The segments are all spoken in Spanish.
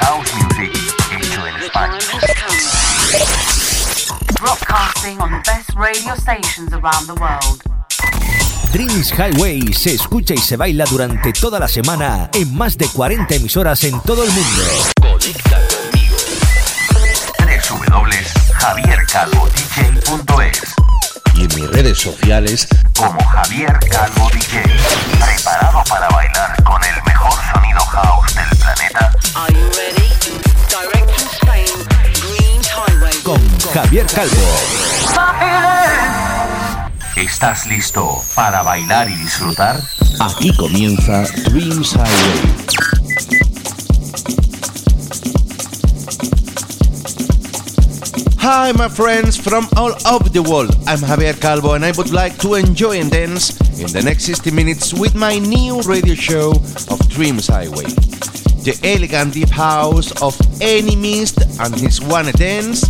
house music hecho en España. broadcasting on the best radio stations around the world. Dreams Highway se escucha y se baila durante toda la semana en más de 40 emisoras en todo el mundo. Conecta conmigo. www.javiercalvodj.es y en mis redes sociales como Javier Calvo DJ. Preparado para bailar con el Are you ready? Direct from Spain, Dreams Highway. Con Javier Calvo. ¿Estás listo para bailar y disfrutar? aquí comienza Dreams Highway. Hi, my friends from all over the world. I'm Javier Calvo, and I would like to enjoy and dance in the next 60 minutes with my new radio show of Dreams Highway. The elegant deep house of Any Mist and his Wanna Dance,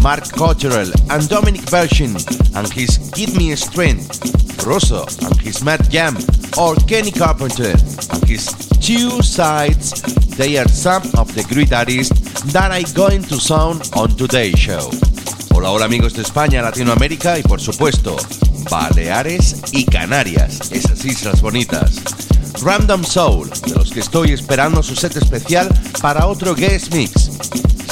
Mark Cotterell and Dominic Version and his Give Me Strength, Russo and his Mad Jam, or Kenny Carpenter and his Two Sides. They are some of the great artists that are going to sound on today's show. Hola, hola amigos de España, Latinoamérica y por supuesto Baleares y Canarias, esas islas bonitas. Random Soul, de los que estoy esperando su set especial para otro guest mix.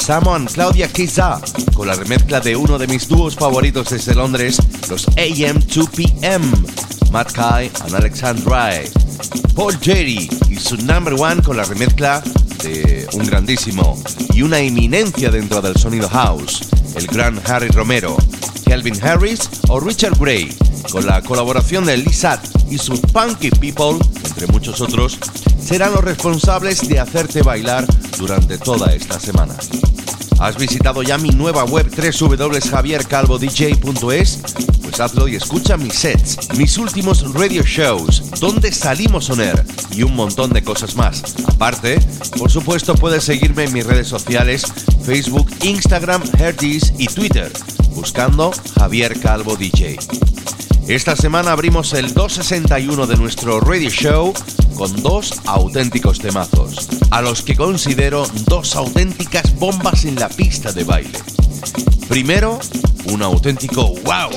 Samo and Claudia Kiza, con la remezcla de uno de mis dúos favoritos desde Londres, los AM2PM, Matt Kai and Alexandre. Paul Jerry y su number one con la remezcla de un grandísimo y una eminencia dentro del sonido house, el gran Harry Romero, Calvin Harris o Richard Gray, con la colaboración de Lizard y sus Funky People, entre muchos otros, serán los responsables de hacerte bailar durante toda esta semana. ¿Has visitado ya mi nueva web www.javiercalvodj.es? Pues hazlo y escucha mis sets, mis últimos radio shows, donde salimos on air y un montón de cosas más. Aparte, por supuesto puedes seguirme en mis redes sociales, Facebook, Instagram, Herdis y Twitter, buscando Javier Calvo DJ. Esta semana abrimos el 261 de nuestro radio show con dos auténticos temazos, a los que considero dos auténticas bombas en la pista de baile. Primero, un auténtico wow,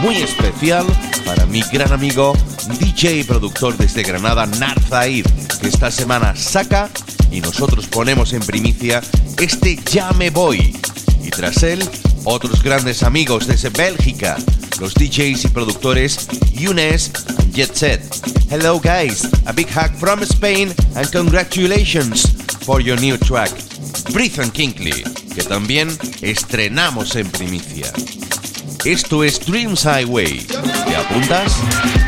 muy especial para mi gran amigo DJ y productor desde Granada, Narzaid, que esta semana saca y nosotros ponemos en primicia este Ya me voy. Y tras él, otros grandes amigos desde Bélgica, los DJs y productores Younes and Jet Set. Hello guys, a big hug from Spain and congratulations for your new track, Breathe and Kinkley, que también estrenamos en primicia. Esto es Dreams Highway. ¿Te apuntas?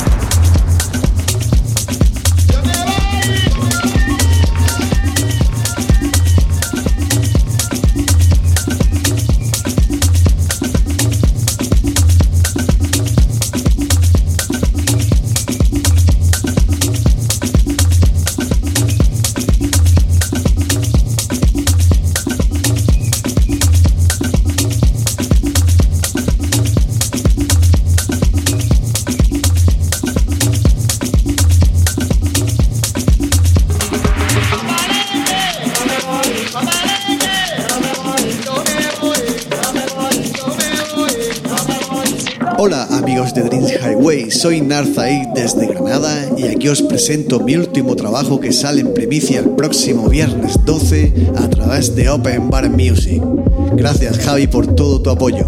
Soy Narzaí desde Granada y aquí os presento mi último trabajo que sale en primicia el próximo viernes 12 a través de Open Bar Music. Gracias Javi por todo tu apoyo.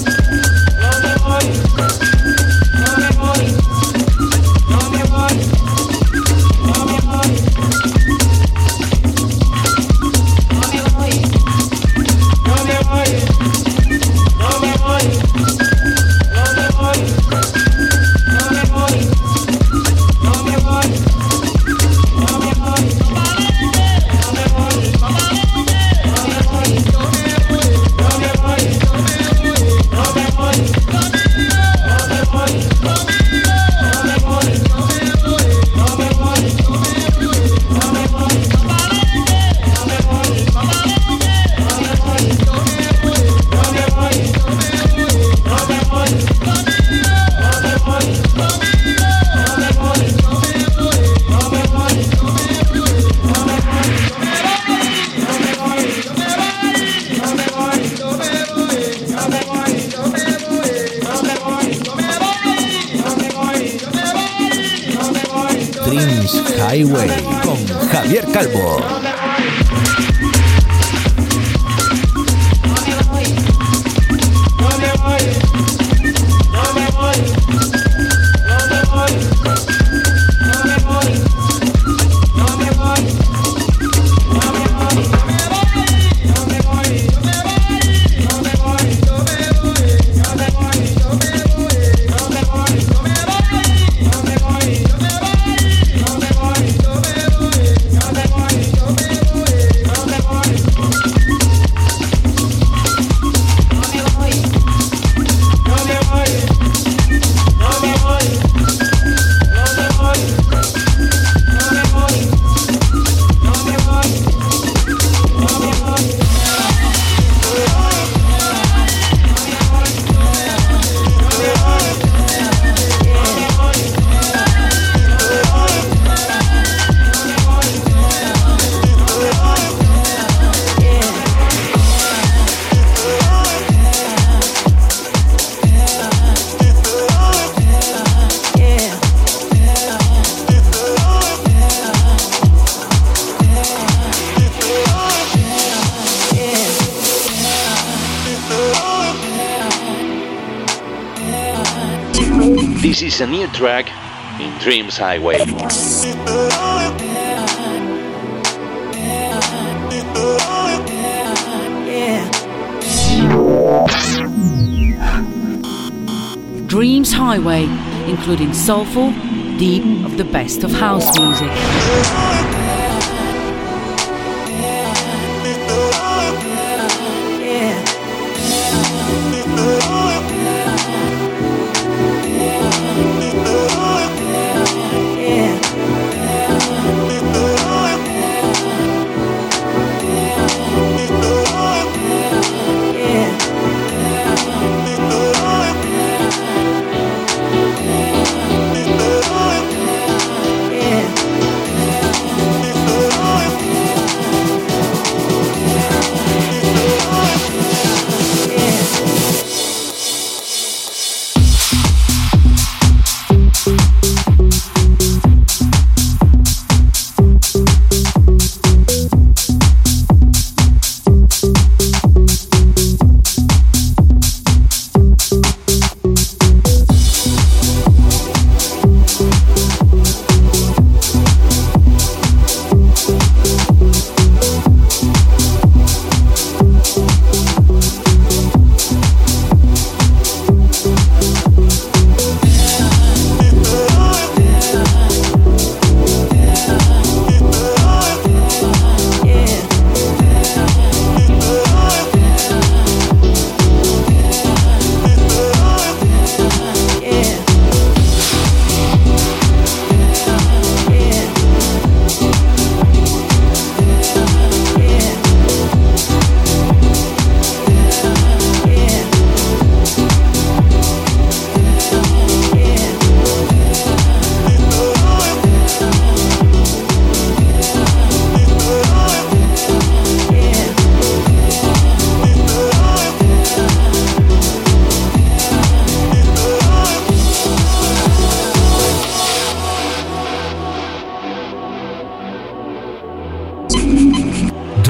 Javier Calvo. Track in Dreams Highway. Dreams Highway, including soulful, deep of the best of house music.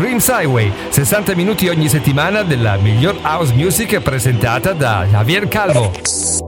Dreams Highway, 60 minuti ogni settimana della miglior house music presentata da Javier Calvo.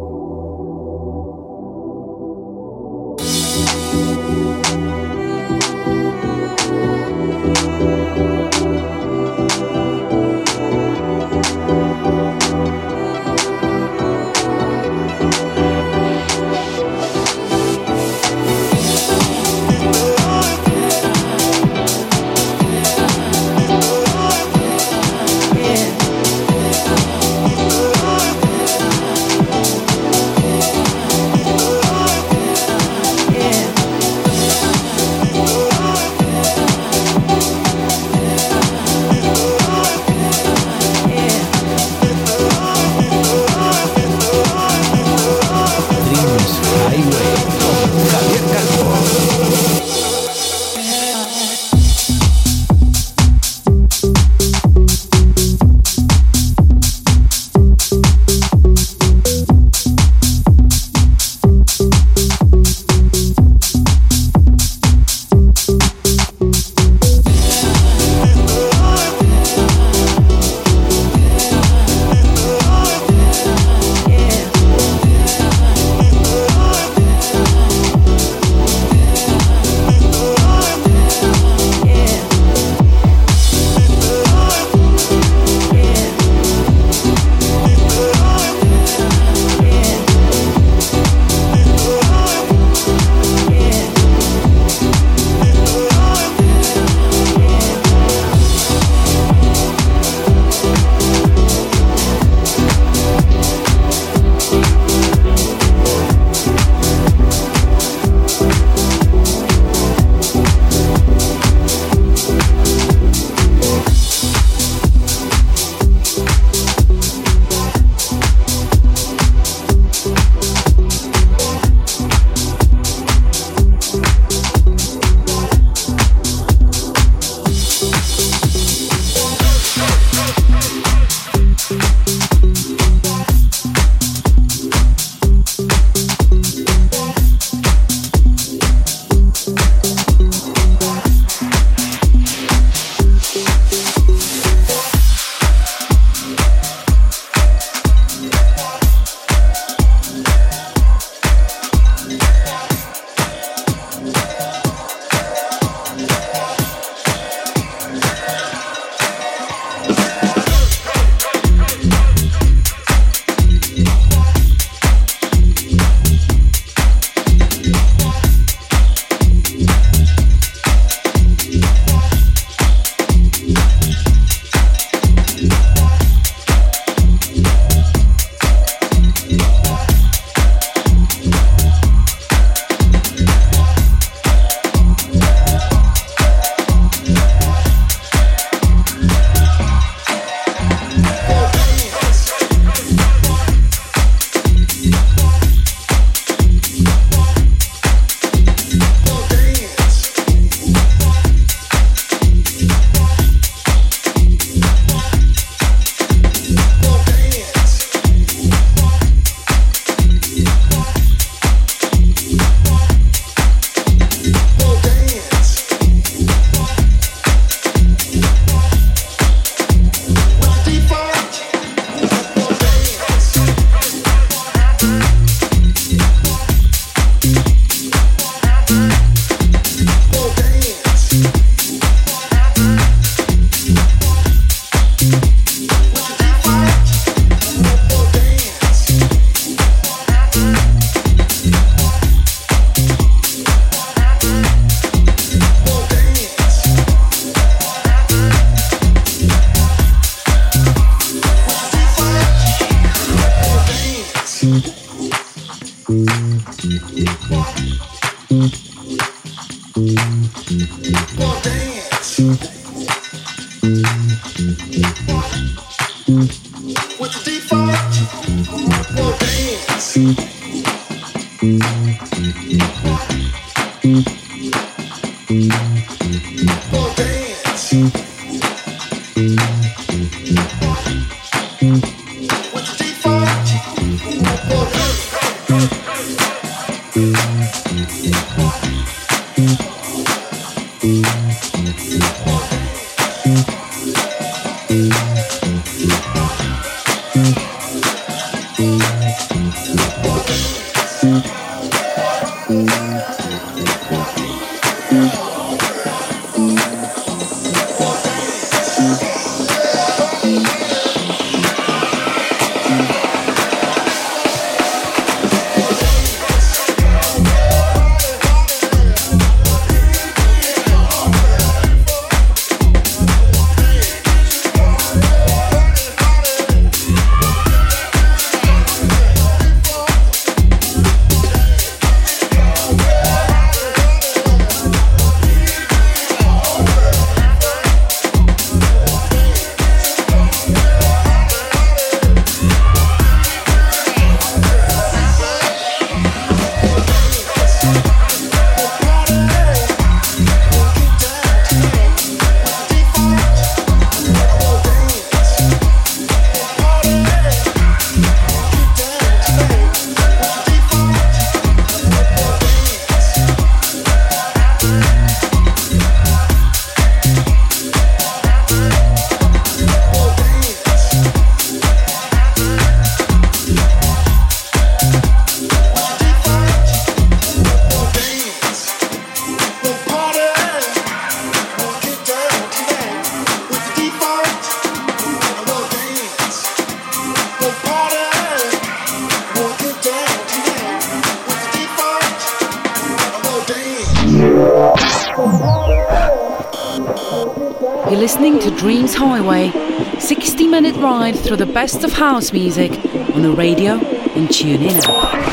Best of house music on the radio and TuneIn app.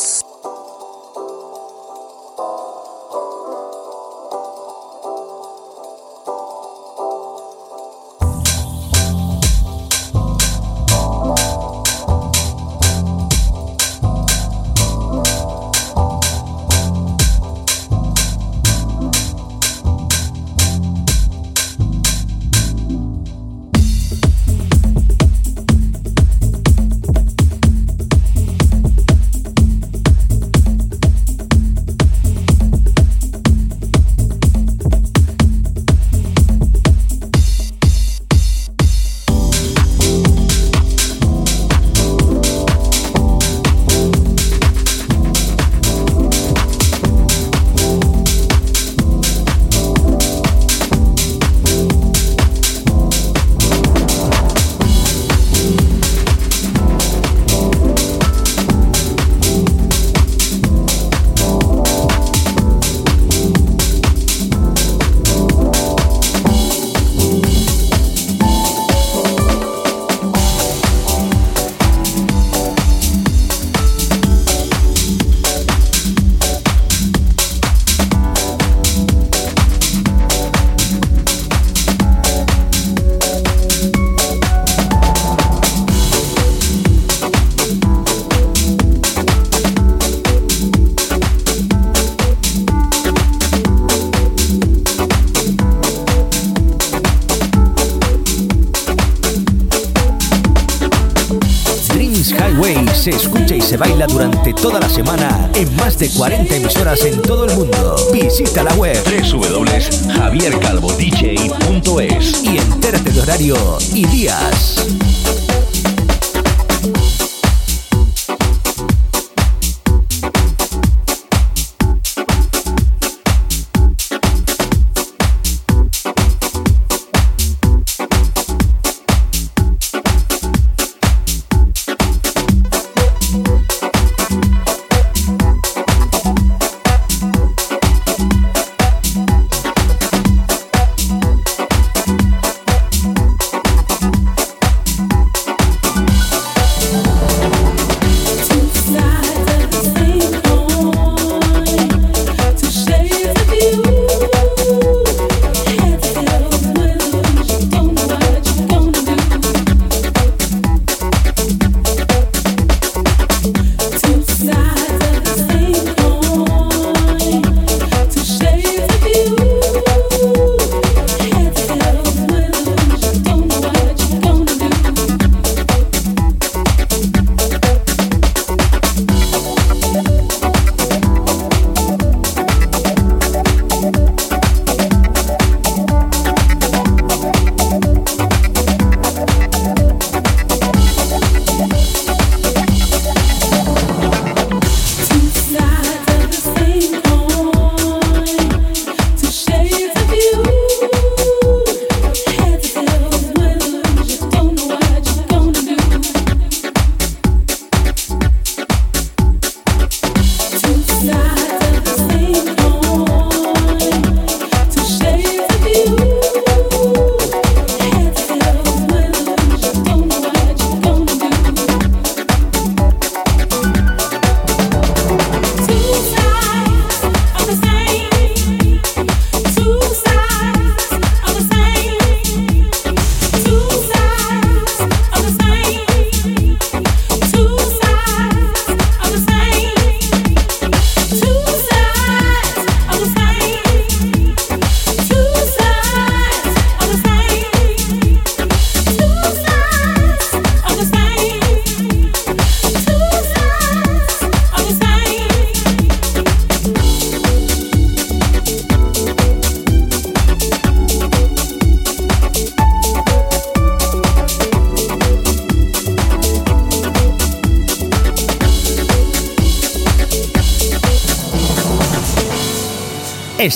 Todo el mundo. Visita la web www.javiercalvodj.es y entérate de horario y días.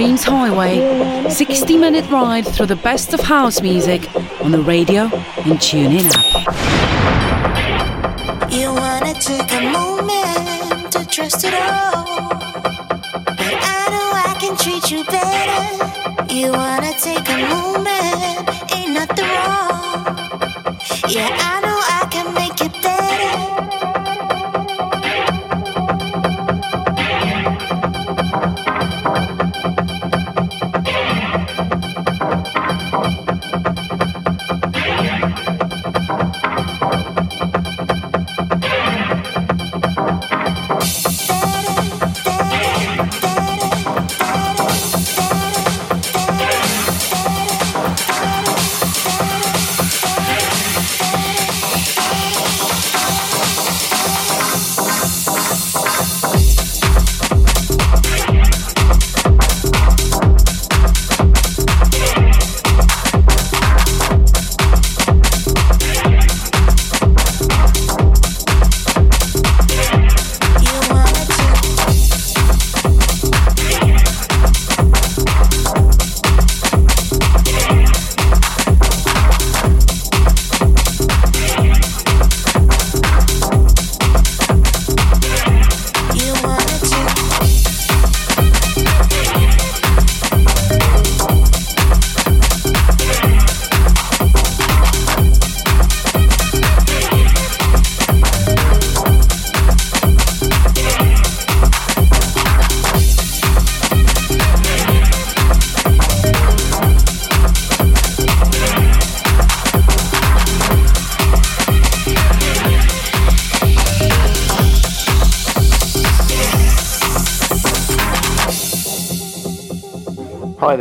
Dreams Highway, 60 minute ride through the best of house music on the radio and TuneIn app.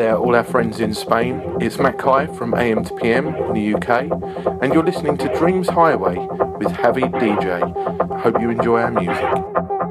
There, all our friends in Spain. It's Matt Kai from AM to PM in the UK, and you're listening to Dreams Highway with Javi DJ. Hope you enjoy our music.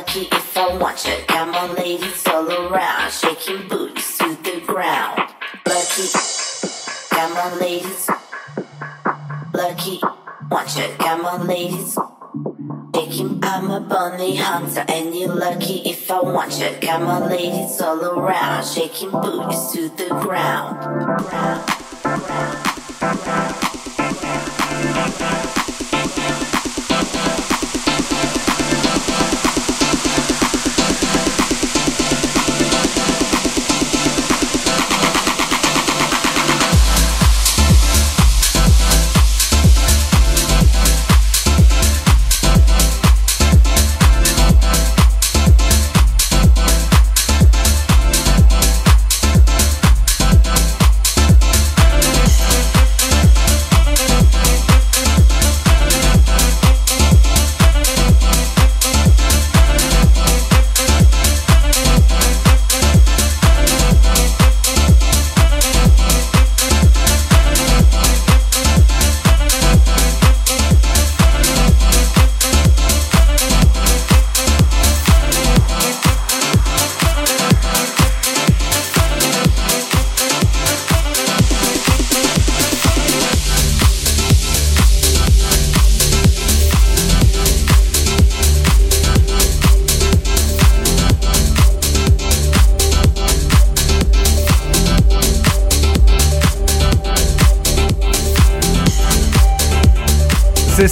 lucky if I want you. Got my ladies all around, shaking booty to the ground. Lucky, got my ladies. Lucky, want you. Got my ladies. Taking I'm a bunny hunter, and you're lucky if I want you. Got my ladies all around, shaking booty to the ground.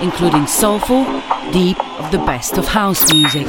Including soulful, deep of the best of house music.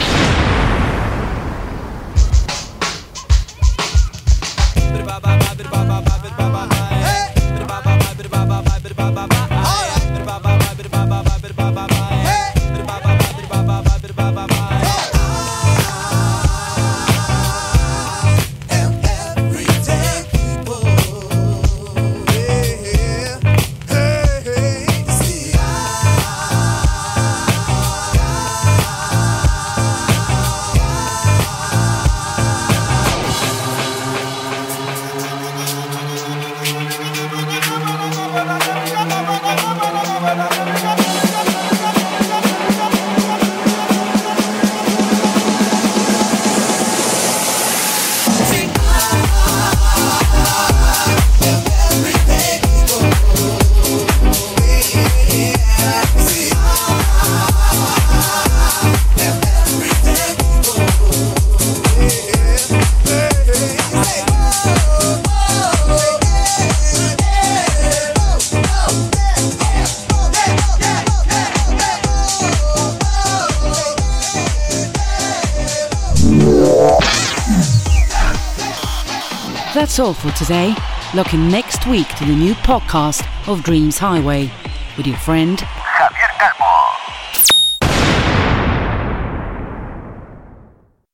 Today. Looking next week to the new podcast of Dreams Highway with your friend